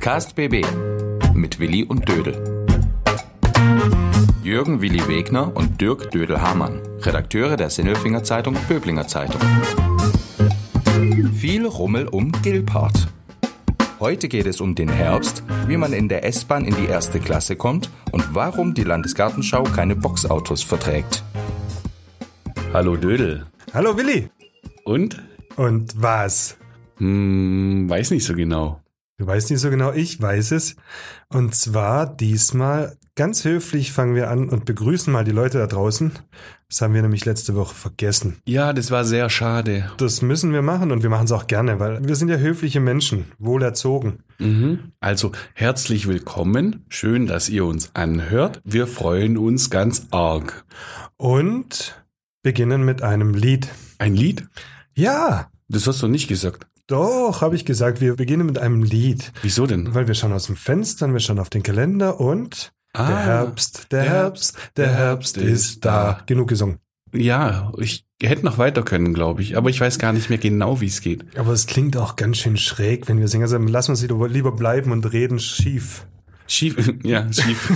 Podcast BB mit Willi und Dödel. Jürgen Willi Wegner und Dirk Dödel-Hamann, Redakteure der Sinnelfinger Zeitung Böblinger Zeitung. Viel Rummel um Gilpart. Heute geht es um den Herbst, wie man in der S-Bahn in die erste Klasse kommt und warum die Landesgartenschau keine Boxautos verträgt. Hallo Dödel. Hallo Willi. Und? Und was? Hm, weiß nicht so genau. Du weißt nicht so genau, ich weiß es. Und zwar diesmal ganz höflich fangen wir an und begrüßen mal die Leute da draußen. Das haben wir nämlich letzte Woche vergessen. Ja, das war sehr schade. Das müssen wir machen und wir machen es auch gerne, weil wir sind ja höfliche Menschen, wohlerzogen. Mhm. Also herzlich willkommen. Schön, dass ihr uns anhört. Wir freuen uns ganz arg. Und beginnen mit einem Lied. Ein Lied? Ja, Das hast du nicht gesagt. Doch, habe ich gesagt, wir beginnen mit einem Lied. Wieso denn? Weil wir schauen aus dem Fenster, wir schauen auf den Kalender und Ah, der Herbst, der Herbst, der Herbst ist da. Genug gesungen. Ja, ich hätte noch weiter können, glaube ich. Aber ich weiß gar nicht mehr genau, wie es geht. Aber es klingt auch ganz schön schräg, wenn wir singen. Also lassen wir es lieber, bleiben und reden schief. Schief, ja, schief.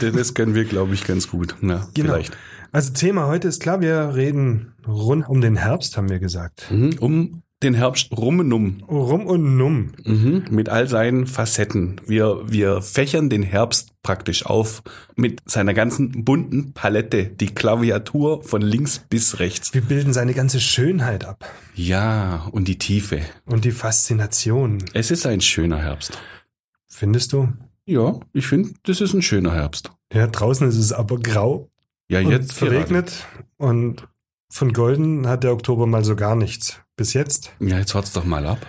das können wir, glaube ich, ganz gut. Ja, Genau. vielleicht. Also Thema heute ist klar, wir reden rund um den Herbst, haben wir gesagt. Mhm. Um den Herbst rummenum. Rum und numm. Mhm, mit all seinen Facetten. Wir, wir fächern den Herbst praktisch auf mit seiner ganzen bunten Palette, die Klaviatur von links bis rechts. Wir bilden seine ganze Schönheit ab Ja, und die Tiefe. und die Faszination. Es ist ein schöner Herbst. Findest du? Ja, ich finde, das ist ein schöner Herbst. Ja, draußen ist es aber grau Ja, und jetzt verregnet und von Golden hat der Oktober mal so gar nichts. Bis jetzt. Ja, jetzt wart's doch mal ab.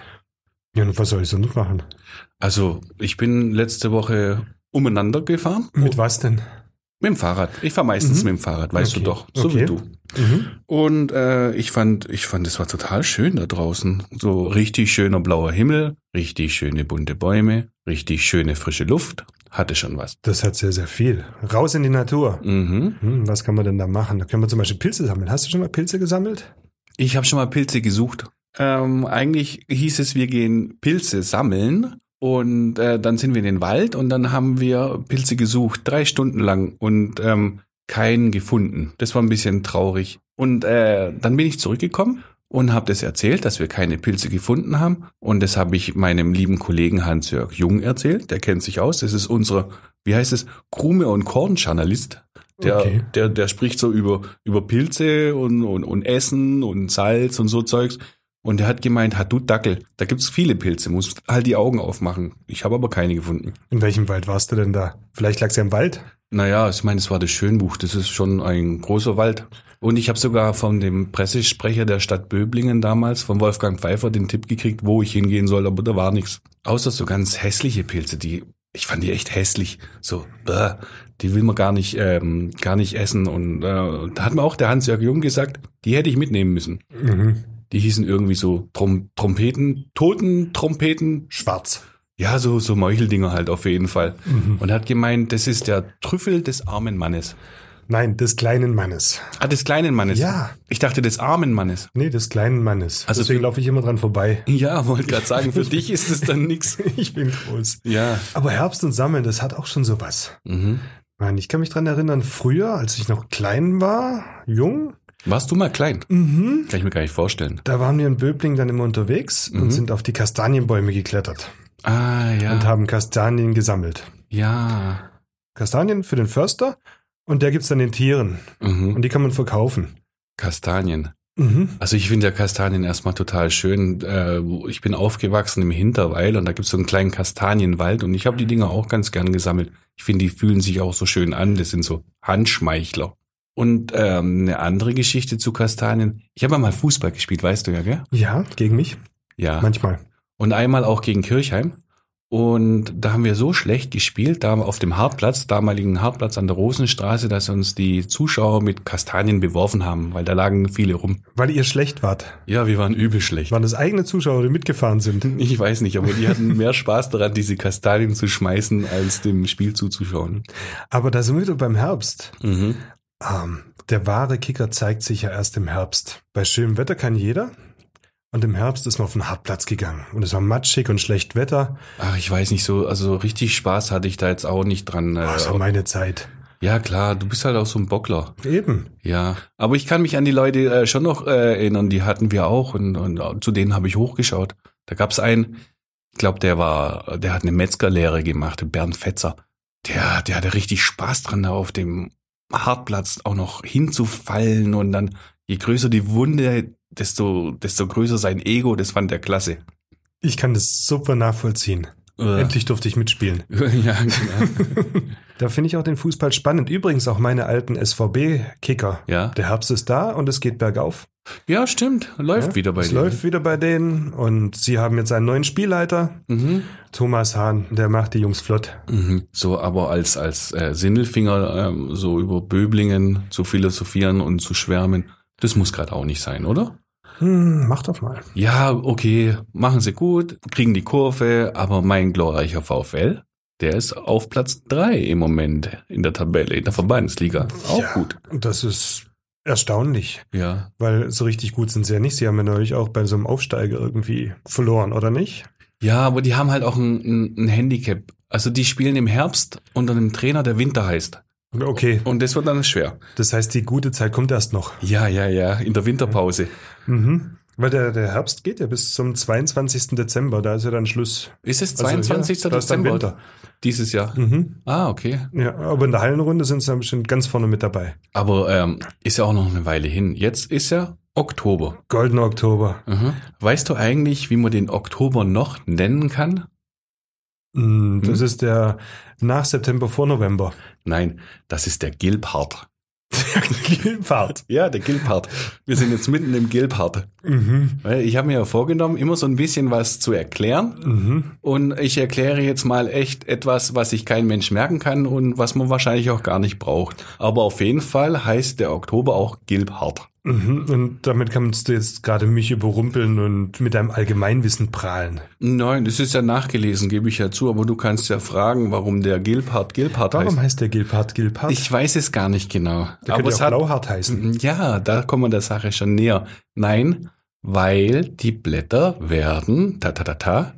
Ja, und was soll ich so nicht machen? Also, ich bin letzte Woche umeinander gefahren. Mit was denn? Mit dem Fahrrad. Ich fahre meistens Mhm. mit dem Fahrrad, weißt Okay. du doch. So Okay. wie du. Mhm. Und äh, ich fand, ich fand, es war total schön da draußen. So richtig schöner blauer Himmel, richtig schöne bunte Bäume, richtig schöne frische Luft. Hatte schon was. Das hat sehr, sehr viel. Raus in die Natur. Mhm. Hm, was kann man denn da machen? Da können wir zum Beispiel Pilze sammeln. Hast du schon mal Pilze gesammelt? Ich habe schon mal Pilze gesucht. Ähm, eigentlich hieß es, wir gehen Pilze sammeln und äh, dann sind wir in den Wald und dann haben wir Pilze gesucht, drei Stunden lang und ähm, keinen gefunden. Das war ein bisschen traurig. Und äh, dann bin ich zurückgekommen und habe das erzählt, dass wir keine Pilze gefunden haben. Und das habe ich meinem lieben Kollegen Hans-Jörg Jung erzählt. Der kennt sich aus. Das ist unser, wie heißt es, Krume- und Kornjournalist. Der, Okay. der, der spricht so über, über Pilze und, und, und Essen und Salz und so Zeugs. Und er hat gemeint, hat du Dackel, da gibt's viele Pilze, musst halt die Augen aufmachen. Ich habe aber keine gefunden. In welchem Wald warst du denn da? Vielleicht lag's ja im Wald? Naja, ich meine, es war das Schönbuch, das ist schon ein großer Wald. Und ich habe sogar von dem Pressesprecher der Stadt Böblingen damals, von Wolfgang Pfeiffer, den Tipp gekriegt, wo ich hingehen soll, aber da war nichts. Außer so ganz hässliche Pilze, die, ich fand die echt hässlich. So, bäh, die will man gar nicht, ähm, gar nicht essen. Und äh, da hat mir auch der Hans-Jörg Jung gesagt, die hätte ich mitnehmen müssen. Mhm. Die hießen irgendwie so Trom Trompeten, Toten Trompeten, Schwarz. ja, so, so Meucheldinger halt auf jeden Fall. Mhm. Und hat gemeint, das ist der Trüffel des armen Mannes. Nein, des kleinen Mannes. Ah, des kleinen Mannes. Ja. Ich dachte des armen Mannes. Nee, des kleinen Mannes. Also Deswegen laufe ich immer dran vorbei. Ja, wollte gerade sagen, für dich ist es dann nix. Ich bin groß. Ja. Aber Herbst und Sammeln, das hat auch schon sowas. Mhm. Nein, ich kann mich dran erinnern, früher, als ich noch klein war, jung, Warst du mal klein? mhm. Kann ich mir gar nicht vorstellen. da waren wir in Böbling dann immer unterwegs Mhm. und sind auf die Kastanienbäume geklettert Ah, ja. und haben Kastanien gesammelt. ja. Kastanien für den Förster und der gibt's dann den Tieren Mhm. und die kann man verkaufen. Kastanien. Mhm. Also ich finde ja Kastanien erstmal total schön. Äh, ich bin aufgewachsen im Hinterweil und da gibt's so einen kleinen Kastanienwald und ich habe die Dinger auch ganz gern gesammelt. Ich finde, die fühlen sich auch so schön an. Das sind so Handschmeichler. Und ähm, eine andere Geschichte zu Kastanien. Ich habe mal Fußball gespielt, weißt du ja, gell? Ja, gegen mich? Ja. Manchmal. Und einmal auch gegen Kirchheim. Und da haben wir so schlecht gespielt, da auf dem Hartplatz, damaligen Hartplatz an der Rosenstraße, dass uns die Zuschauer mit Kastanien beworfen haben, weil da lagen viele rum. Weil ihr schlecht wart. Ja, wir waren übel schlecht. Waren das eigene Zuschauer, die mitgefahren sind? Ich weiß nicht, aber die hatten mehr Spaß daran, diese Kastanien zu schmeißen, als dem Spiel zuzuschauen. Aber da sind wir wieder beim Herbst. Mhm. Ähm, der wahre Kicker zeigt sich ja erst im Herbst. Bei schönem Wetter kann jeder. Und im Herbst ist man auf den Hartplatz gegangen. Und es war matschig und schlecht Wetter. Ach, ich weiß nicht so, also richtig Spaß hatte ich da jetzt auch nicht dran. äh, das war meine Zeit. ja, klar, du bist halt auch so ein Bockler. Eben. Ja, aber ich kann mich an die Leute äh, schon noch äh, erinnern, die hatten wir auch und, und äh, zu denen habe ich hochgeschaut. Da gab's einen, ich glaube, der war, der hat eine Metzgerlehre gemacht, Bernd Fetzer. Der, der hatte richtig Spaß dran, da auf dem Hartplatz auch noch hinzufallen und dann, je größer die Wunde, desto, desto größer sein Ego, das fand der klasse. Ich kann das super nachvollziehen. Äh. Endlich durfte ich mitspielen. ja, genau. Da finde ich auch den Fußball spannend. Übrigens auch meine alten SVB-Kicker. Ja. Der Herbst ist da und es geht bergauf. ja, stimmt. Läuft Ja, wieder bei es dir. läuft wieder bei denen und sie haben jetzt einen neuen Spielleiter, Mhm. Thomas Hahn, der macht die Jungs flott. Mhm. So, aber als, als äh, Sindelfinger ähm, so über Böblingen zu philosophieren und zu schwärmen, das muss gerade auch nicht sein, oder? Hm, mach doch mal. Ja, okay, machen sie gut, kriegen die Kurve, aber mein glorreicher VfL, der ist auf Platz drei im Moment in der Tabelle, in der Verbandsliga. Auch Ja, gut. Das ist erstaunlich, Ja. weil so richtig gut sind sie ja nicht. Sie haben ja neulich auch bei so einem Aufsteiger irgendwie verloren, oder nicht? Ja, aber die haben halt auch ein, ein, ein Handicap. Also die spielen im Herbst unter einem Trainer, der Winter heißt. Okay, Und das wird dann schwer. das heißt, die gute Zeit kommt erst noch. Ja, ja, ja, in der Winterpause. Mhm. Weil der, der Herbst geht ja bis zum 22. Dezember, da ist ja dann Schluss. Ist es Also, 22. ja, da ist dann Dezember dieses Jahr? Mhm. Ah, okay. Ja, aber in der Hallenrunde sind sie dann bestimmt ganz vorne mit dabei. Aber ähm, ist ja auch noch eine Weile hin. Jetzt ist ja Oktober. Goldener Oktober. Mhm. Weißt du eigentlich, wie man den Oktober noch nennen kann? Mm, Das Hm? ist der nach September vor November. Nein, das ist der Gilpart. Gilpart. Ja, der Gilpart. Wir sind jetzt mitten im Gilpart. Mhm. Ich habe mir ja vorgenommen, immer so ein bisschen was zu erklären. Mhm. Und ich erkläre jetzt mal echt etwas, was sich kein Mensch merken kann und was man wahrscheinlich auch gar nicht braucht. Aber auf jeden Fall heißt der Oktober auch Gilpart. Mhm. Und damit kannst du jetzt gerade mich überrumpeln und mit deinem Allgemeinwissen prahlen. Nein, das ist ja nachgelesen, gebe ich ja zu, aber du kannst ja fragen, warum der Gilpart Gilpart Warum heißt. heißt der Gilpart Gilpart? Ich weiß es gar nicht genau. der aber könnte es ja auch hat, Blauhart heißen. ja, da kommen wir der Sache schon näher. Nein, weil die Blätter werden ta ta ta ta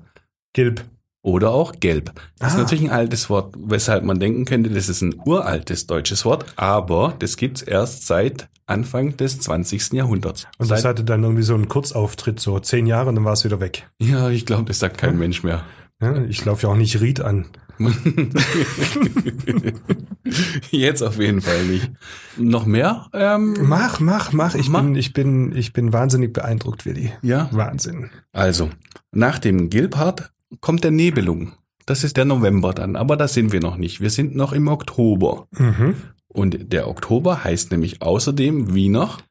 Gilb. oder auch gelb. Das ist Ah. natürlich ein altes Wort, weshalb man denken könnte, das ist ein uraltes deutsches Wort, aber das gibt's erst seit Anfang des 20. Jahrhunderts. Und das seit, hatte dann irgendwie so einen Kurzauftritt, so zehn Jahre und dann war es wieder weg. ja, ich glaube, das sagt kein Mensch mehr. Ja, ich laufe ja auch nicht Ried an. Jetzt auf jeden Fall nicht. Noch mehr? Ähm, Mach, mach, mach. Ich Mach. bin, ich bin, ich bin wahnsinnig beeindruckt, Willi. ja. Wahnsinn. Also, nach dem Gilpart kommt der Nebelung. Das ist der November dann, aber da sind wir noch nicht. Wir sind noch im Oktober. Mhm. Und der Oktober heißt nämlich außerdem wie noch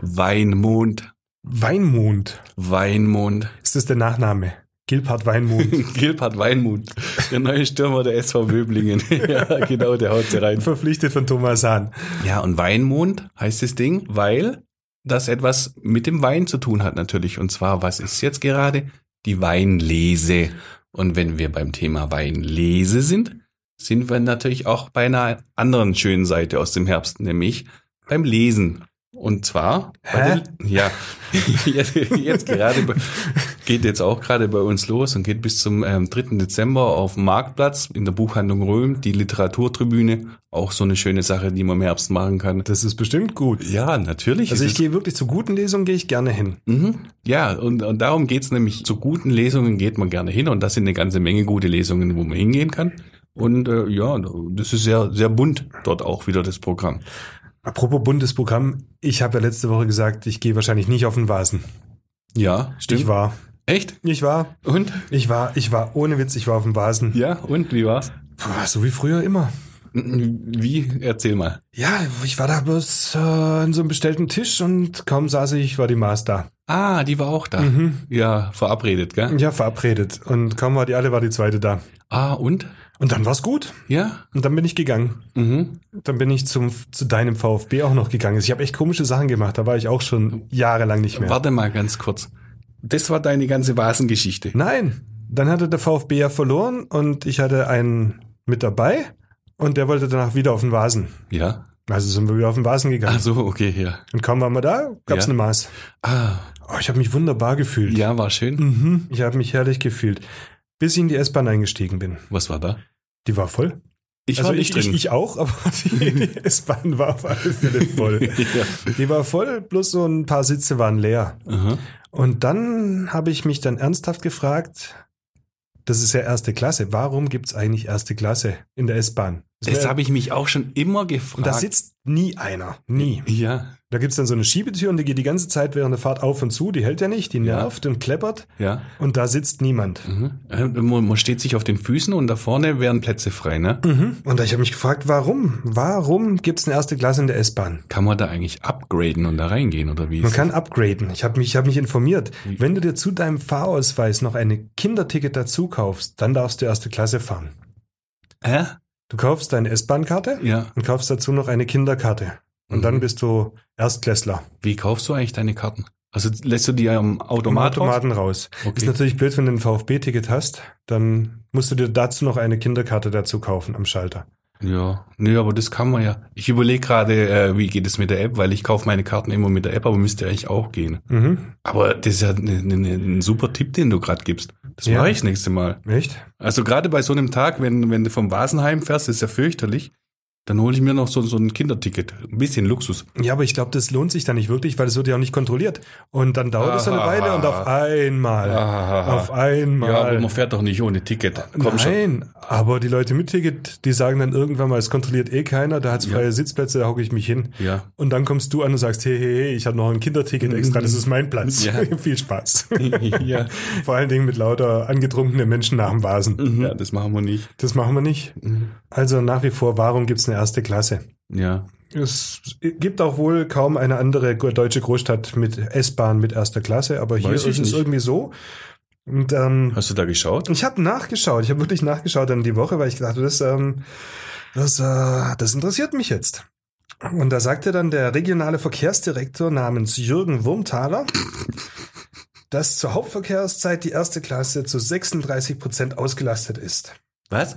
Weinmond. Weinmond. Weinmond. Ist das der Nachname? Gilpart Weinmond. Gilpart Weinmond. Der neue Stürmer der SV Böblingen. ja, genau, der haut sie rein. Verpflichtet von Thomas Hahn. Ja, und Weinmond heißt das Ding, weil das etwas mit dem Wein zu tun hat natürlich. Und zwar, was ist jetzt gerade? Die Weinlese. Und wenn wir beim Thema Weinlese sind, sind wir natürlich auch bei einer anderen schönen Seite aus dem Herbst, nämlich beim Lesen. Und zwar, bei Hä? der, ja, jetzt, jetzt gerade geht jetzt auch gerade bei uns los und geht bis zum ähm, 3. Dezember auf dem Marktplatz in der Buchhandlung Röhm, die Literaturtribüne. Auch so eine schöne Sache, die man im Herbst machen kann. Das ist bestimmt gut. Ja, natürlich. Also ich gehe wirklich zu guten Lesungen, gehe ich gerne hin. Mhm. Ja, und, und darum geht's nämlich. Zu guten Lesungen geht man gerne hin und das sind eine ganze Menge gute Lesungen, wo man hingehen kann. Und äh, ja, das ist sehr, sehr bunt dort auch wieder das Programm. Apropos Bundesprogramm, ich habe ja letzte Woche gesagt, ich gehe wahrscheinlich nicht auf den Vasen. Ja, stimmt. Ich war. Echt? Ich war. Und? Ich war, ich war, ohne Witz, ich war auf dem Vasen. Ja, und wie war's? Puh, so wie früher immer. Wie? Erzähl mal. Ja, ich war da bloß äh, an so einem bestellten Tisch und kaum saß ich, war die Maß da. Ah, die war auch da. Mhm. Ja, verabredet, gell? Ja, verabredet. Und kaum war die alle, war die zweite da. Ah, und? Und dann war's gut. Ja? Und dann bin ich gegangen. Mhm. Dann bin ich zum, zu deinem VfB auch noch gegangen. Ich habe echt komische Sachen gemacht. Da war ich auch schon jahrelang nicht mehr. Warte mal ganz kurz. Das war deine ganze Vasengeschichte. Nein. Dann hatte der VfB ja verloren und ich hatte einen mit dabei und der wollte danach wieder auf den Vasen. Ja? Also sind wir wieder auf den Vasen gegangen. Ach so, okay, ja. Und kaum waren wir da, gab's Ja. eine Maß. Ah, Oh, ich habe mich wunderbar gefühlt. ja, war schön. Mhm. Ich habe mich herrlich gefühlt. Bis ich in die S-Bahn eingestiegen bin. Was war da? Die war voll. Ich also war nicht ich, drin. Ich, ich auch, aber die S-Bahn war auf alle Fälle voll. ja. Die war voll, bloß so ein paar Sitze waren leer. Aha. Und dann habe ich mich dann ernsthaft gefragt, das ist ja erste Klasse, warum gibt's eigentlich erste Klasse in der S-Bahn? Das habe ich mich auch schon immer gefragt. Und da sitzt nie einer. Nie. Ja, Da gibt's dann so eine Schiebetür und die geht die ganze Zeit während der Fahrt auf und zu. Die hält ja nicht, die Ja. nervt und kleppert. ja. Und da sitzt niemand. Mhm. Äh, Man steht sich auf den Füßen und da vorne wären Plätze frei, ne? Mhm. Und ich habe mich gefragt, warum? Warum gibt's eine erste Klasse in der S-Bahn? Kann man da eigentlich upgraden und da reingehen oder wie? Man kann upgraden. Ich habe mich, ich hab mich informiert. Wenn du dir zu deinem Fahrausweis noch eine Kinderticket dazu kaufst, dann darfst du erste Klasse fahren. das? Hä? Du kaufst deine S-Bahn-Karte Ja. und kaufst dazu noch eine Kinderkarte. Und Mhm. dann bist du Erstklässler. Wie kaufst du eigentlich deine Karten? Also lässt du die am Automat Im Automaten raus. Okay. Ist natürlich blöd, wenn du ein VfB-Ticket hast, dann musst du dir dazu noch eine Kinderkarte dazu kaufen am Schalter. Ja, nee, aber das kann man ja. Ich überlege gerade, äh, wie geht es mit der App, weil ich kaufe meine Karten immer mit der App, aber müsste eigentlich auch gehen. Mhm. Aber das ist ja ne, ne, ne, ein super Tipp, den du gerade gibst. Das Ja. mache ich das nächste Mal. Echt? Also gerade bei so einem Tag, wenn, wenn du vom Vasenheim fährst, ist ja fürchterlich. Dann hole ich mir noch so, so ein Kinderticket. Ein bisschen Luxus. Ja, aber ich glaube, das lohnt sich dann nicht wirklich, weil es wird ja auch nicht kontrolliert. Und dann dauert es eine. Weile und auf einmal, Ah. auf einmal. Ja, aber man fährt doch nicht ohne Ticket. Komm schon. Nein, aber die Leute mit Ticket, die sagen dann irgendwann mal, es kontrolliert eh keiner, da hat's Ja. freie Sitzplätze, da hocke ich mich hin. Ja. Und dann kommst du an und sagst, hey, hey, hey, ich habe noch ein Kinderticket extra, das ist mein Platz. Ja. Viel Spaß. ja. Vor allen Dingen mit lauter angetrunkenen Menschen nach dem Vasen. ja, das machen wir nicht. Das machen wir nicht. Also nach wie vor, warum gibt's eine erste Klasse? Ja. Es gibt auch wohl kaum eine andere deutsche Großstadt mit S-Bahn mit erster Klasse, aber hier Weiß ist es irgendwie so. Und ähm, Hast du da geschaut? ich habe nachgeschaut, ich habe wirklich nachgeschaut dann die Woche, weil ich dachte, das, ähm, das, äh, das interessiert mich jetzt. Und da sagte dann der regionale Verkehrsdirektor namens Jürgen Wurmthaler, dass zur Hauptverkehrszeit die erste Klasse zu 36 Prozent ausgelastet ist. Was?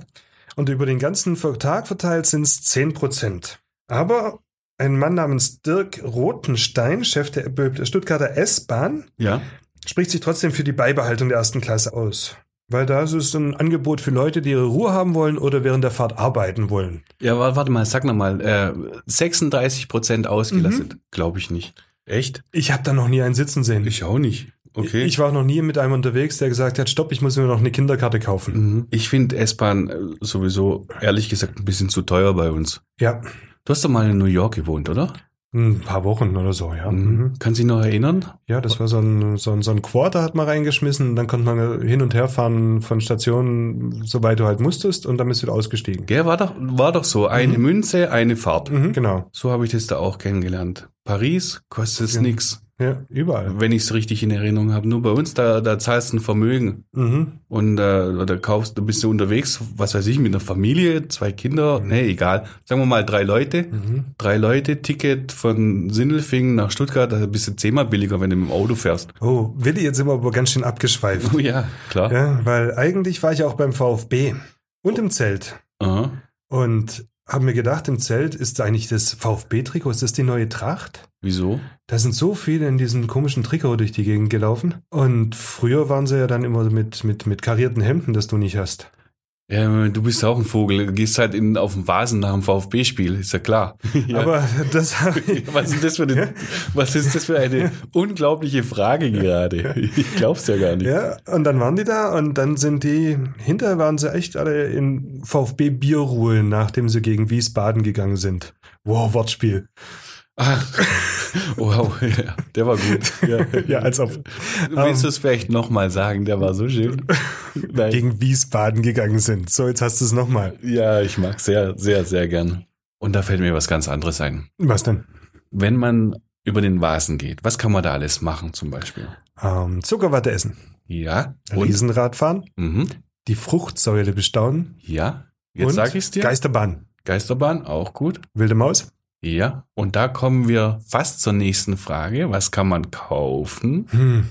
Und über den ganzen Tag verteilt sind es 10 Prozent. Aber ein Mann namens Dirk Rothenstein, Chef der Stuttgarter S-Bahn, Ja. spricht sich trotzdem für die Beibehaltung der ersten Klasse aus. Weil da ist es ein Angebot für Leute, die ihre Ruhe haben wollen oder während der Fahrt arbeiten wollen. Ja, wa- warte mal, sag noch mal. Äh, 36 Prozent ausgelastet. Glaube ich nicht. Echt? Ich habe da noch nie einen sitzen sehen. Ich auch nicht. Okay. Ich war noch nie mit einem unterwegs, der gesagt hat, stopp, ich muss mir noch eine Kinderkarte kaufen. Mhm. Ich finde S-Bahn äh, sowieso, ehrlich gesagt, ein bisschen zu teuer bei uns. Ja, Du hast doch mal in New York gewohnt, oder? ein paar Wochen oder so, ja. Mhm. Kannst du dich noch erinnern? Ja, das war so ein, so ein, so ein Quarter hat man reingeschmissen und dann konnte man hin und her fahren von Stationen, soweit du halt musstest und dann bist du wieder ausgestiegen. Der war doch, war doch so. Eine Münze, eine Fahrt. Mhm, genau. So habe ich das da auch kennengelernt. Paris kostet es Ja. nix, Ja, überall. wenn ich es richtig in Erinnerung habe. Nur bei uns, da, da zahlst du ein Vermögen. Mhm. Und äh, oder kaufst, du bist du unterwegs, was weiß ich, mit einer Familie, zwei Kinder, nee, egal. Sagen wir mal drei Leute. Mhm. Drei Leute, Ticket von Sindelfingen nach Stuttgart, da bist du zehnmal billiger, wenn du mit dem Auto fährst. Oh, Willi, jetzt sind wir aber ganz schön abgeschweift. Oh ja, klar. ja, weil eigentlich war ich auch beim VfB und im Zelt Aha. und habe mir gedacht, im Zelt ist eigentlich das VfB-Trikot, ist das die neue Tracht? Wieso? Da sind so viele in diesem komischen Trikot durch die Gegend gelaufen. Und früher waren sie ja dann immer mit, mit, mit karierten Hemden, das du nicht hast. Ja, du bist auch ein Vogel. Du gehst halt in, auf den Vasen nach dem VfB-Spiel, ist ja klar. Ja. Aber das ich. was ist das für eine, was ist das für eine unglaubliche Frage gerade? Ich glaub's ja gar nicht. Ja, und dann waren die da und dann sind die, hinterher waren sie echt alle in VfB-Bierruhe, nachdem sie gegen Wiesbaden gegangen sind. Wow, Wortspiel. Ach, wow, ja, der war gut. Ja, Ja, als ob Willst du es vielleicht nochmal sagen? Der war so schön. Nein. gegen Wiesbaden gegangen sind. So, jetzt hast du es nochmal. Ja, ich mag sehr, sehr, sehr gern. Und da fällt mir was ganz anderes ein. Was denn? Wenn man über den Vasen geht, was kann man da alles machen zum Beispiel? Ähm, Zuckerwatte essen. Ja. Und, Riesenrad fahren. mhm, Die Fruchtsäule bestaunen. ja. Jetzt sag ich's dir. Geisterbahn. Geisterbahn, auch gut. Wilde Maus. Ja. Und da kommen wir fast zur nächsten Frage. Was kann man kaufen? Hm.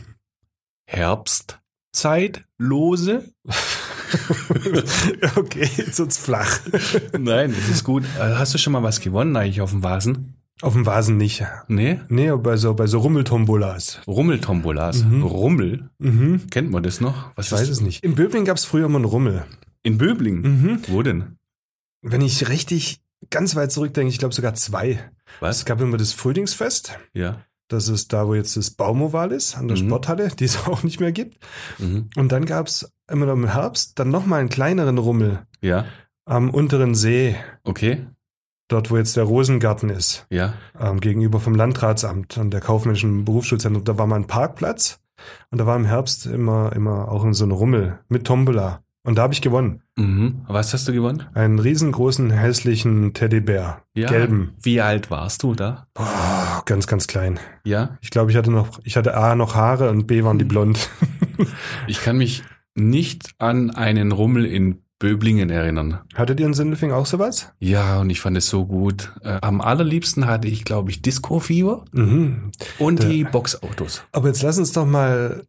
Herbstzeitlose? okay, jetzt wird's flach. Nein, das ist gut. Äh, Hast du schon mal was gewonnen eigentlich auf dem Vasen? Auf dem Vasen nicht. Nee? Nee, bei so, bei so Rummeltombolas. Rummeltombolas. Rummel? Mhm. Kennt man das noch? Was Ich weiß es nicht. In Böbling gab's früher immer einen Rummel. In Böbling? Mhm. Wo denn? Wenn ich richtig ganz weit zurückdenke, ich glaube sogar zwei. Es Was? gab immer das Frühlingsfest. Ja. Das ist da, wo jetzt das Baumoval ist, an der Mhm. Sporthalle, die es auch nicht mehr gibt. Mhm. Und dann gab's immer noch im Herbst dann nochmal einen kleineren Rummel Ja. am unteren See, Okay. dort wo jetzt der Rosengarten ist, Ja. ähm, gegenüber vom Landratsamt und der kaufmännischen Berufsschulzentrum. Da war mal ein Parkplatz und da war im Herbst immer, immer auch so ein Rummel mit Tombola. Und da habe ich gewonnen. Mhm. Was hast du gewonnen? Einen riesengroßen, hässlichen Teddybär. Gelben. Wie alt warst du da? Boah, ganz, ganz klein. Ja. Ich glaube, ich hatte noch, ich hatte A noch Haare und B waren die blond. Ich kann mich nicht an einen Rummel in Böblingen erinnern. Hattet ihr in Sindelfing auch sowas? Ja, und ich fand es so gut. Äh, am allerliebsten hatte ich, glaube ich, Disco-Fieber Mhm. und Da- die Boxautos. Aber jetzt lass uns doch mal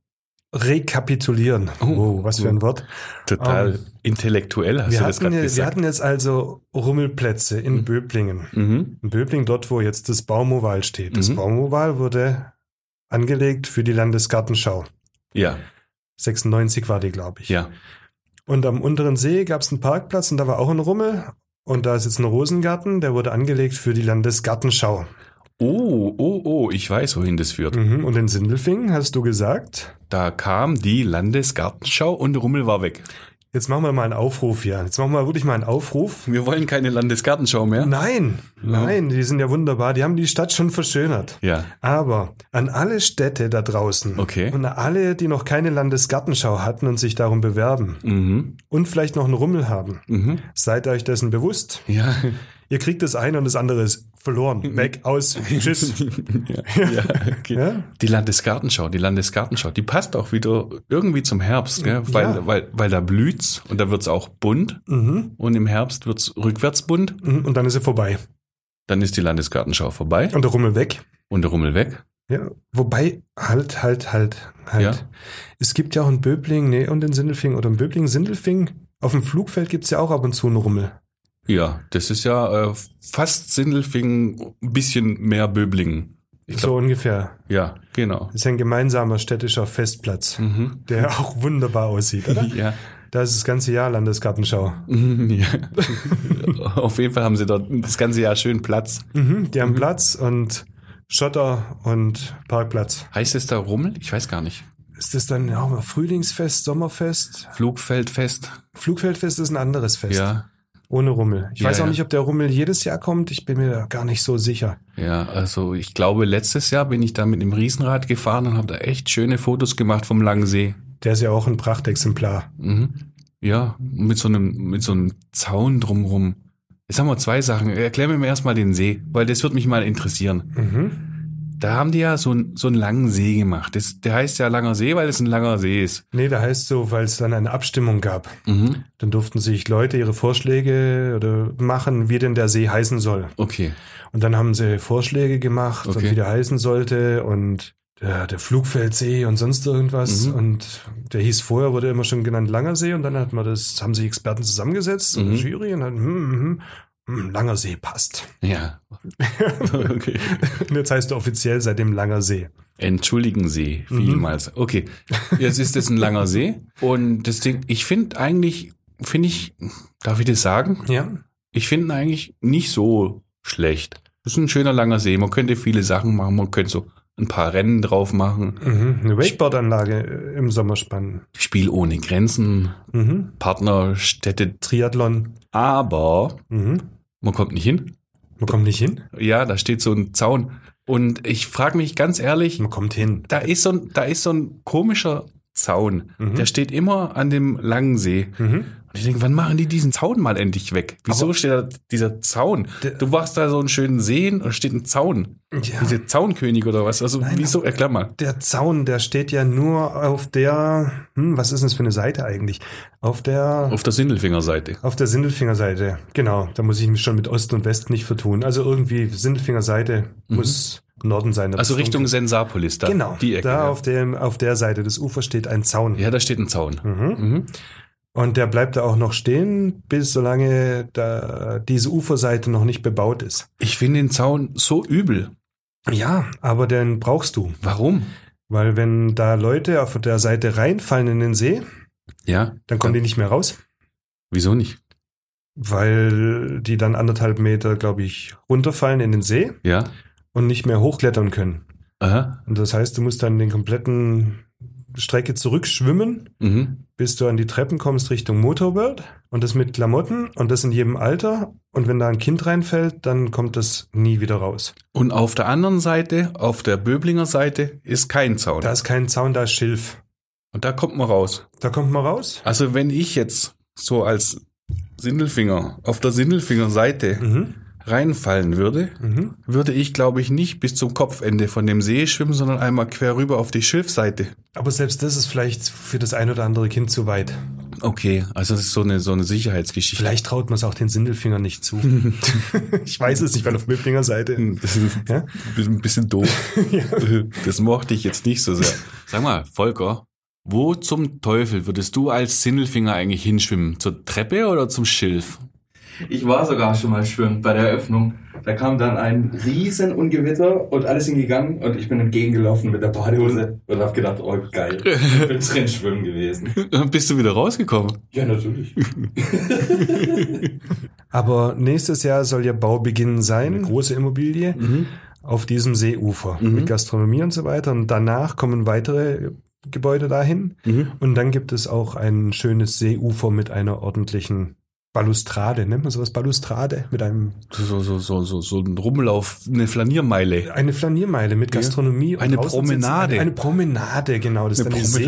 rekapitulieren. Oh. Oh, was für ein Wort. Total Ähm, intellektuell hast Wir du das gerade ja, wir gesagt. hatten jetzt also Rummelplätze in Mhm. Böblingen. mhm. In Böblingen, dort, wo jetzt das Baumoval steht. Das Mhm. Baumoval wurde angelegt für die Landesgartenschau. Ja, 96 war die, glaube ich. ja. Und am unteren See gab es einen Parkplatz und da war auch ein Rummel. Und da ist jetzt ein Rosengarten, der wurde angelegt für die Landesgartenschau. Oh, oh, oh, ich weiß, wohin das führt. Mhm. Und in Sindelfingen hast du gesagt, Da kam die Landesgartenschau und Rummel war weg. Jetzt machen wir mal einen Aufruf hier. Jetzt machen wir wirklich mal einen Aufruf. Wir wollen keine Landesgartenschau mehr. Nein, Ja. nein, die sind ja wunderbar. Die haben die Stadt schon verschönert. Ja, Aber an alle Städte da draußen Okay. und an alle, die noch keine Landesgartenschau hatten und sich darum bewerben mhm. und vielleicht noch einen Rummel haben, Mhm. seid euch dessen bewusst. Ja. Ihr kriegt das eine und das andere ist verloren. Weg, aus, tschüss. ja, ja, okay. Ja? Die Landesgartenschau, die Landesgartenschau, die passt auch wieder irgendwie zum Herbst, gell? Weil, Ja. weil, weil da blüht's und da wird's auch bunt Mhm. und im Herbst wird's rückwärts bunt. Mhm. Und dann ist sie vorbei. Dann ist die Landesgartenschau vorbei Und der Rummel weg. und der Rummel weg. Ja, wobei, halt, halt, halt, halt. Ja. Es gibt ja auch in Böbling, nee, und in Sindelfing oder in Böbling, Sindelfing. Auf dem Flugfeld gibt's ja auch ab und zu einen Rummel. Ja, das ist ja äh, fast Sindelfingen, ein bisschen mehr Böblingen. Ich so ungefähr. Ja, genau. Das ist ein gemeinsamer städtischer Festplatz, Mhm. der auch wunderbar aussieht, oder? Ja. Da ist das ganze Jahr Landesgartenschau. Mhm, ja. Auf jeden Fall haben sie dort das ganze Jahr schön Platz. Mhm, die haben Platz und Schotter und Parkplatz. Heißt es da Rummel? Ich weiß gar nicht. Ist das dann auch mal Frühlingsfest, Sommerfest? Flugfeldfest? Flugfeldfest ist ein anderes Fest. Ja. Ohne Rummel. Ich Ja, weiß auch ja. nicht, ob der Rummel jedes Jahr kommt. Ich bin mir da gar nicht so sicher. Ja, also ich glaube, letztes Jahr bin ich da mit dem Riesenrad gefahren und habe da echt schöne Fotos gemacht vom Langen See. Der ist ja auch ein Prachtexemplar. Mhm. Ja, mit so einem, mit so einem Zaun drumrum. Jetzt haben wir zwei Sachen. Erklär mir mal erstmal den See, weil das wird mich mal interessieren. Mhm. Da haben die ja so, einen- so einen langen See gemacht. Das, der heißt ja Langer See, weil es ein langer See ist. Nee, da heißt so, weil es dann eine Abstimmung gab. Mhm. Dann durften sich Leute ihre Vorschläge oder machen, wie denn der See heißen soll. Okay. Und dann haben sie Vorschläge gemacht, und Okay. wie der heißen sollte und der, der Flugfeldsee und sonst irgendwas. Mhm. Und der hieß vorher, wurde immer schon genannt Langer See und dann hat man das, haben sich Experten zusammengesetzt, Mhm. Jury und dann, hm, hm, hm, Langer See passt. Ja. okay. Und jetzt heißt er offiziell seitdem Langer See. Entschuldigen Sie vielmals. Okay, jetzt ist es ein langer See und das Ding, ich finde eigentlich, finde ich, darf ich das sagen? Ja. Ich finde ihn eigentlich nicht so schlecht. Das ist ein schöner langer See. Man könnte viele Sachen machen. Man könnte so ein paar Rennen drauf machen. Mhm. Eine Wakeboardanlage äh, im Sommer spannen. Spiel ohne Grenzen, Mhm. Partnerstädte. Triathlon. Aber Mhm. Man kommt nicht hin. Man kommt nicht hin. Ja, da steht so ein Zaun. Und ich frage mich ganz ehrlich, Man kommt hin. da ist so ein, da ist so ein komischer Zaun. Mhm. Der steht immer an dem langen See. Mhm. Und ich denke, wann machen die diesen Zaun mal endlich weg? Wieso Aber- steht da dieser Zaun? Du warst da so einen schönen Seen und steht ein Zaun. Ja. Diese Zaunkönig oder was? Also Nein, wieso? Erklär mal. Der Zaun, der steht ja nur auf der, hm, was ist denn das für eine Seite eigentlich? Auf der, Auf der Sindelfingerseite. auf der Sindelfingerseite. Genau, da muss ich mich schon mit Ost und West nicht vertun. Also irgendwie Sindelfingerseite muss Norden sein. Mhm. Also Richtung. Sensapolis da. Genau, Die Ecke. da ja. auf, dem, auf der Seite des Ufers steht ein Zaun. ja, da steht ein Zaun. Mhm. Mhm. Und der bleibt da auch noch stehen, bis solange da diese Uferseite noch nicht bebaut ist. Ich finde den Zaun so übel. Ja, aber den brauchst du. Warum? Weil wenn da Leute auf der Seite reinfallen in den See, Ja. dann kommen die nicht mehr raus. Wieso nicht? Weil die dann anderthalb Meter, glaube ich, runterfallen in den See Ja. und nicht mehr hochklettern können. Aha. Und das heißt, du musst dann den kompletten Strecke zurückschwimmen, Mhm. Bis du an die Treppen kommst Richtung Motorbird. Und das mit Klamotten und das in jedem Alter. Und wenn da ein Kind reinfällt, dann kommt das nie wieder raus. Und auf der anderen Seite, auf der Böblinger Seite, ist kein Zaun. Da ist kein Zaun, da ist Schilf. Und da kommt man raus. Da kommt man raus. Also wenn ich jetzt so als Sindelfinger auf der Sindelfinger Seite Mhm. Reinfallen würde, Mhm. würde ich, glaube ich, nicht bis zum Kopfende von dem See schwimmen, sondern einmal quer rüber auf die Schilfseite. Aber selbst das ist vielleicht für das ein oder andere Kind zu weit. Okay, also das ist so eine, so eine Sicherheitsgeschichte. Vielleicht traut man es auch den Sindelfinger nicht zu. ich weiß es nicht, weil auf Möblinger Seite. Das ist Ja? ein bisschen doof. Das mochte ich jetzt nicht so sehr. Sag mal, Volker, wo zum Teufel würdest du als Sindelfinger eigentlich hinschwimmen? Zur Treppe oder zum Schilf? Ich war sogar schon mal schwimmen bei der Eröffnung. Da kam dann ein riesen Ungewitter und alles hingegangen und ich bin entgegengelaufen mit der Badehose und hab gedacht, oh geil, ich bin drin schwimmen gewesen. Bist du wieder rausgekommen? Ja, natürlich. Aber nächstes Jahr soll ja Baubeginn sein, eine große Immobilie auf diesem Seeufer Mhm. mit Gastronomie und so weiter. Und danach kommen weitere Gebäude dahin. Mhm. Und dann gibt es auch ein schönes Seeufer mit einer ordentlichen Balustrade. Nennt man sowas Balustrade? Mit einem, So, so, so, so, so ein Rumlauf, eine Flaniermeile. eine Flaniermeile mit Ja. Gastronomie. und Eine draußen Promenade. Eine, eine Promenade, genau. Das ist Eine dann die Promenade.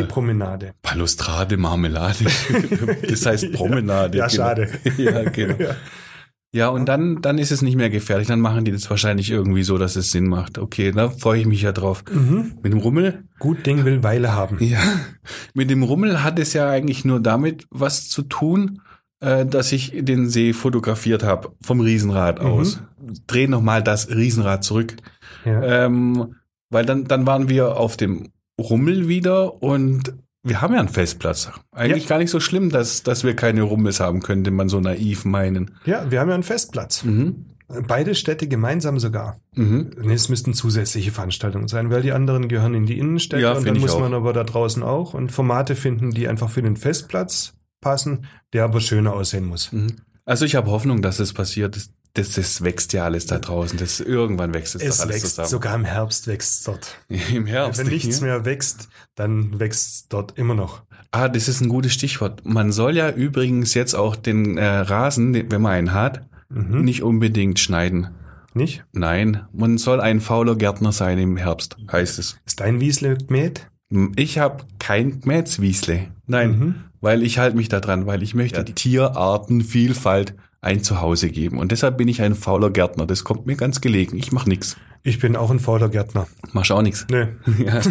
Seepromenade. Balustrade, Marmelade. Das heißt Promenade. Ja, genau. schade. Ja, genau. Ja. Ja, und dann, dann ist es nicht mehr gefährlich. Dann machen die das wahrscheinlich irgendwie so, dass es Sinn macht. Okay, da freue ich mich ja drauf. Mhm. Mit dem Rummel? Gut Ding will Weile haben. Ja. Mit dem Rummel hat es ja eigentlich nur damit was zu tun, äh, dass ich den See fotografiert habe vom Riesenrad Mhm. aus. Dreh nochmal das Riesenrad zurück. Ja. Ähm, weil dann, dann waren wir auf dem Rummel wieder und wir haben ja einen Festplatz. Eigentlich Ja. gar nicht so schlimm, dass, dass wir keine Rummels haben, könnte man so naiv meinen. ja, wir haben ja einen Festplatz. Mhm. Beide Städte gemeinsam sogar. Mhm. Nee, es müssten zusätzliche Veranstaltungen sein, weil die anderen gehören in die Innenstädte Ja, und dann muss auch. man aber da draußen auch und Formate finden, die einfach für den Festplatz passen, der aber schöner aussehen muss. Mhm. Also ich habe Hoffnung, dass es passiert. Das, das, wächst ja alles da draußen. Das, irgendwann wächst es, Es doch alles wächst, zusammen. sogar im Herbst wächst dort. Im Herbst. Wenn nichts ja. mehr wächst, dann wächst dort immer noch. Ah, das ist ein gutes Stichwort. Man soll ja übrigens jetzt auch den äh, Rasen, wenn man einen hat, Mhm. nicht unbedingt schneiden. Nicht? Nein, man soll ein fauler Gärtner sein im Herbst, heißt es. Ist dein Wiesle gemäht? Ich habe kein Mätzwiesle. Nein, Mhm. Weil ich halte mich da dran, weil ich möchte die Tierartenvielfalt ein Zuhause geben. Und deshalb bin ich ein fauler Gärtner. Das kommt mir ganz gelegen. Ich mache nix. Ich bin auch ein fauler Gärtner. Machst auch nix. Nö. Ja, das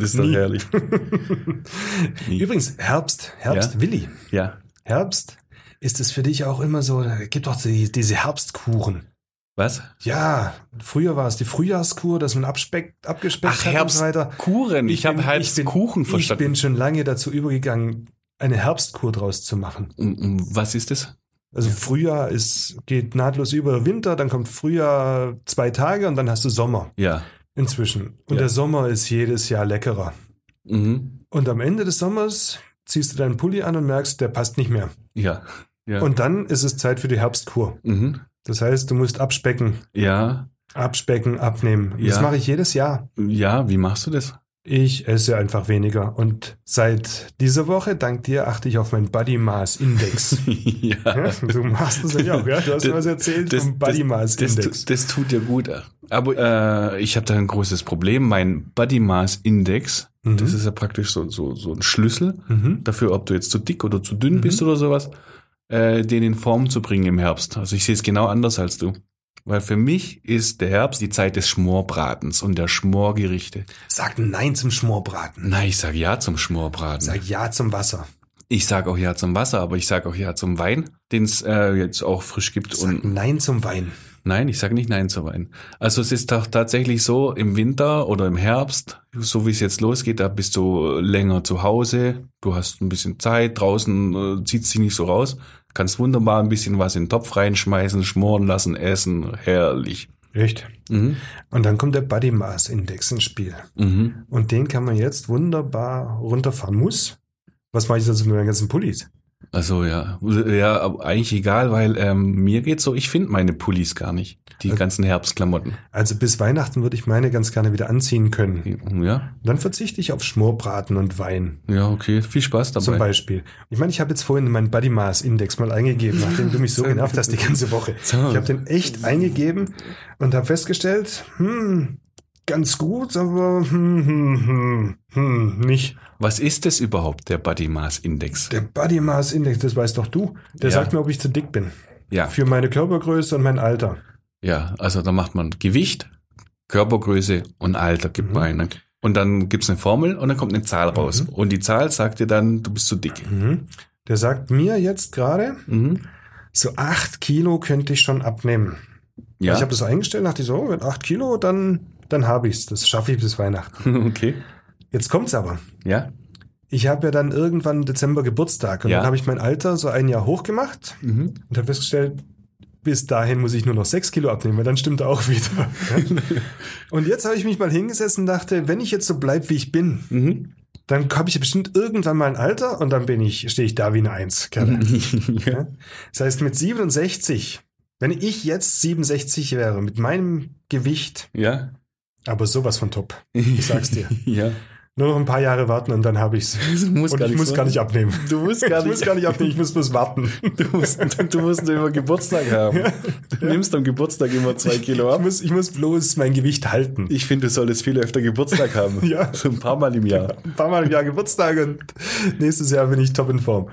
ist doch herrlich. Übrigens, Herbst, Herbst, Ja? Willi. Ja. Herbst, ist es für dich auch immer so, da gibt doch die, diese Herbstkuren. Was? Ja, früher war es die Frühjahrskur, dass man abspeckt, abgespeckt Ach, hat und so weiter. Herbstkuchen. Ich, habe bin- Herbstkuchen ich verstanden. Ich bin schon lange dazu übergegangen, eine Herbstkur draus zu machen. Um, um, was ist das? Also Frühjahr ist, geht nahtlos über Winter, dann kommt Frühjahr zwei Tage und dann hast du Sommer Ja. inzwischen. Und Ja. der Sommer ist jedes Jahr leckerer. Mhm. Und am Ende des Sommers ziehst du deinen Pulli an und merkst, der passt nicht mehr. Ja. Ja. Und dann ist es Zeit für die Herbstkur. mhm. Das heißt, du musst abspecken, Ja. abspecken, abnehmen. Das Ja. mache ich jedes Jahr. Ja, wie machst du das? Ich esse einfach weniger. Und seit dieser Woche, dank dir, achte ich auf meinen Body Mass Index. ja. Ja, du machst das ja auch, ja? Du hast mir was erzählt vom Body Mass das, Index. das, das tut dir gut. Aber äh, ich habe da ein großes Problem. Mein Body Mass Index, Mhm. das ist ja praktisch so, so, so ein Schlüssel Mhm. dafür, ob du jetzt zu dick oder zu dünn bist oder sowas, äh, den in Form zu bringen im Herbst. Also ich sehe es genau anders als du. Weil für mich ist der Herbst die Zeit des Schmorbratens und der Schmorgerichte. Sag Nein zum Schmorbraten. Nein, ich sage ja zum Schmorbraten. Sag Ja zum Wasser. Ich sage auch ja zum Wasser, aber ich sage auch ja zum Wein, den es äh, jetzt auch frisch gibt. Sag Und Nein zum Wein. Nein, ich sage nicht Nein zu Wein. Also es ist doch tatsächlich so, im Winter oder im Herbst, so wie es jetzt losgeht, da bist du länger zu Hause, du hast ein bisschen Zeit, draußen äh, zieht sich nicht so raus, kannst wunderbar ein bisschen was in den Topf reinschmeißen, schmoren lassen, essen, herrlich. Echt? Mhm. Und dann kommt der Body Mass Index ins Spiel. Mhm. Und den kann man jetzt wunderbar runterfahren. Muss. Was mache ich dazu mit meinen ganzen Pullis? Also ja, ja, eigentlich egal, weil ähm, mir geht's so, ich finde meine Pullis gar nicht, die Also- ganzen Herbstklamotten. Also bis Weihnachten würde ich meine ganz gerne wieder anziehen können. Ja, Dann verzichte ich auf Schmorbraten und Wein. ja, okay, viel Spaß dabei. Zum Beispiel. Ich meine, ich habe jetzt vorhin meinen Body Mass Index mal eingegeben, nachdem du mich so genervt hast die ganze Woche. Ich habe den echt eingegeben und habe festgestellt, hm, ganz gut, aber hm, hm, hm, hm, nicht. Was ist das überhaupt, der Body Mass Index? Der Body Mass Index, das weißt doch du. Der Ja. sagt mir, ob ich zu dick bin. Ja, Für meine Körpergröße und mein Alter. ja, also da macht man Gewicht, Körpergröße und Alter gibt man ein. Und dann gibt's eine Formel und dann kommt eine Zahl raus. Mhm. Und die Zahl sagt dir dann, du bist zu dick. Mhm. Der sagt mir jetzt gerade, Mhm. so acht Kilo könnte ich schon abnehmen. Ja, Ich habe das eingestellt, dachte ich so, mit acht Kilo, dann, dann habe ich's. Das schaffe ich bis Weihnachten. okay. Jetzt kommt's aber. Ja. Ich habe ja dann irgendwann Dezember Geburtstag und Ja. dann habe ich mein Alter so ein Jahr hochgemacht Mhm. und habe festgestellt, bis dahin muss ich nur noch sechs Kilo abnehmen, weil dann stimmt er auch wieder. Und jetzt habe ich mich mal hingesetzt und dachte, wenn ich jetzt so bleib, wie ich bin, Mhm. dann habe ich ja bestimmt irgendwann mal ein Alter und dann bin ich, stehe ich da wie eine Eins. Ja. Das heißt, mit 67, wenn ich jetzt 67 wäre, mit meinem Gewicht, ja. Aber sowas von top. Ich sag's dir. ja. Nur noch ein paar Jahre warten und dann habe ich's. Du musst Und ich muss gar nicht abnehmen. Du musst gar Ich muss gar nicht abnehmen, ich muss bloß warten. Du musst, du musst immer Geburtstag haben. Du nimmst am Geburtstag immer zwei Kilo Ich ab. muss, ich muss bloß mein Gewicht halten. Ich finde, du solltest viel öfter Geburtstag haben. Ja. So ein paar Mal im Jahr. Ein paar Mal im Jahr Geburtstag und nächstes Jahr bin ich top in Form.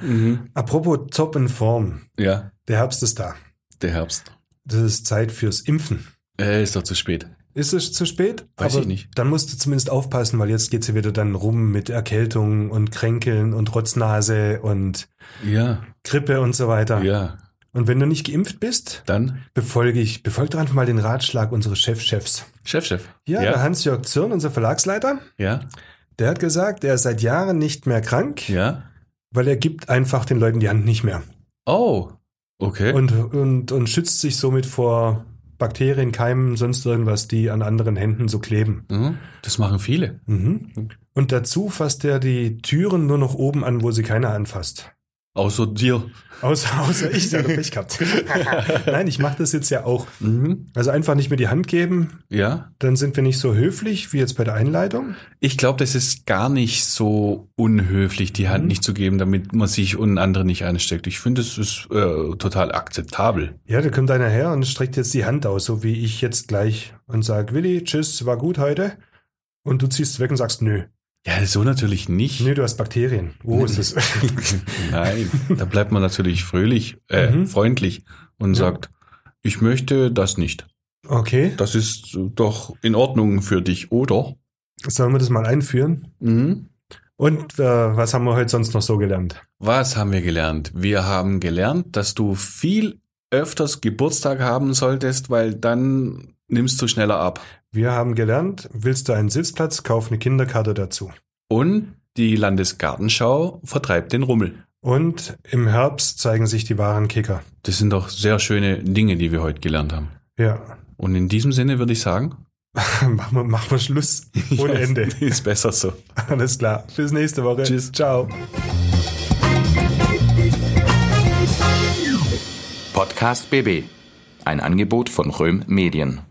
Apropos top in Form. Ja, Der Herbst ist da. der Herbst. Das ist Zeit fürs Impfen. Äh, ist doch zu spät. Ist es zu spät? Weiß ich nicht. Dann musst du zumindest aufpassen, weil jetzt geht's ja wieder dann rum mit Erkältung und Kränkeln und Rotznase und Ja, Grippe und so weiter. ja. Und wenn du nicht geimpft bist, Dann befolge ich, befolge doch einfach mal den Ratschlag unseres Chefchefs. Chef, Chef. Ja, der ja. Hans-Jörg Zürn, unser Verlagsleiter, Ja, der hat gesagt, er ist seit Jahren nicht mehr krank, ja. weil er gibt einfach den Leuten die Hand nicht mehr. Oh, okay. Und, und, und schützt sich somit vor Bakterien, Keimen, sonst irgendwas, die an anderen Händen so kleben. Mhm. Das machen viele. Mhm. Und dazu fasst er die Türen nur noch oben an, wo sie keiner anfasst. Außer dir. Außer, außer ich, der hat Pech gehabt. Nein, ich mache das jetzt ja auch. Mhm. Also einfach nicht mehr die Hand geben, Ja. dann sind wir nicht so höflich wie jetzt bei der Einleitung. Ich glaube, das ist gar nicht so unhöflich, die Hand Mhm. nicht zu geben, damit man sich und andere nicht ansteckt. Ich finde, es ist äh, total akzeptabel. Ja, da kommt einer her und streckt jetzt die Hand aus, so wie ich jetzt gleich und sag, Willi, tschüss, war gut heute. Und du ziehst weg und sagst, nö. Ja, so natürlich nicht. Nö, du hast Bakterien. Wo ist das? Nein, da bleibt man natürlich fröhlich, äh, Mhm. freundlich und sagt, ich möchte das nicht. Okay, Das ist doch in Ordnung für dich, oder? sollen wir das mal einführen? Mhm. Und äh, was haben wir heute sonst noch so gelernt? Was haben wir gelernt? Wir haben gelernt, dass du viel öfters Geburtstag haben solltest, weil dann nimmst du schneller ab. Wir haben gelernt, willst du einen Sitzplatz, kauf eine Kinderkarte dazu. Und die Landesgartenschau vertreibt den Rummel. Und im Herbst zeigen sich die wahren Kicker. Das sind doch sehr schöne Dinge, die wir heute gelernt haben. Ja, Und in diesem Sinne würde ich sagen, machen wir, machen wir Schluss. Ohne Ende. Ist besser so. Alles klar. Bis nächste Woche. Tschüss. Ciao. Podcast BB. Ein Angebot von Röhm Medien.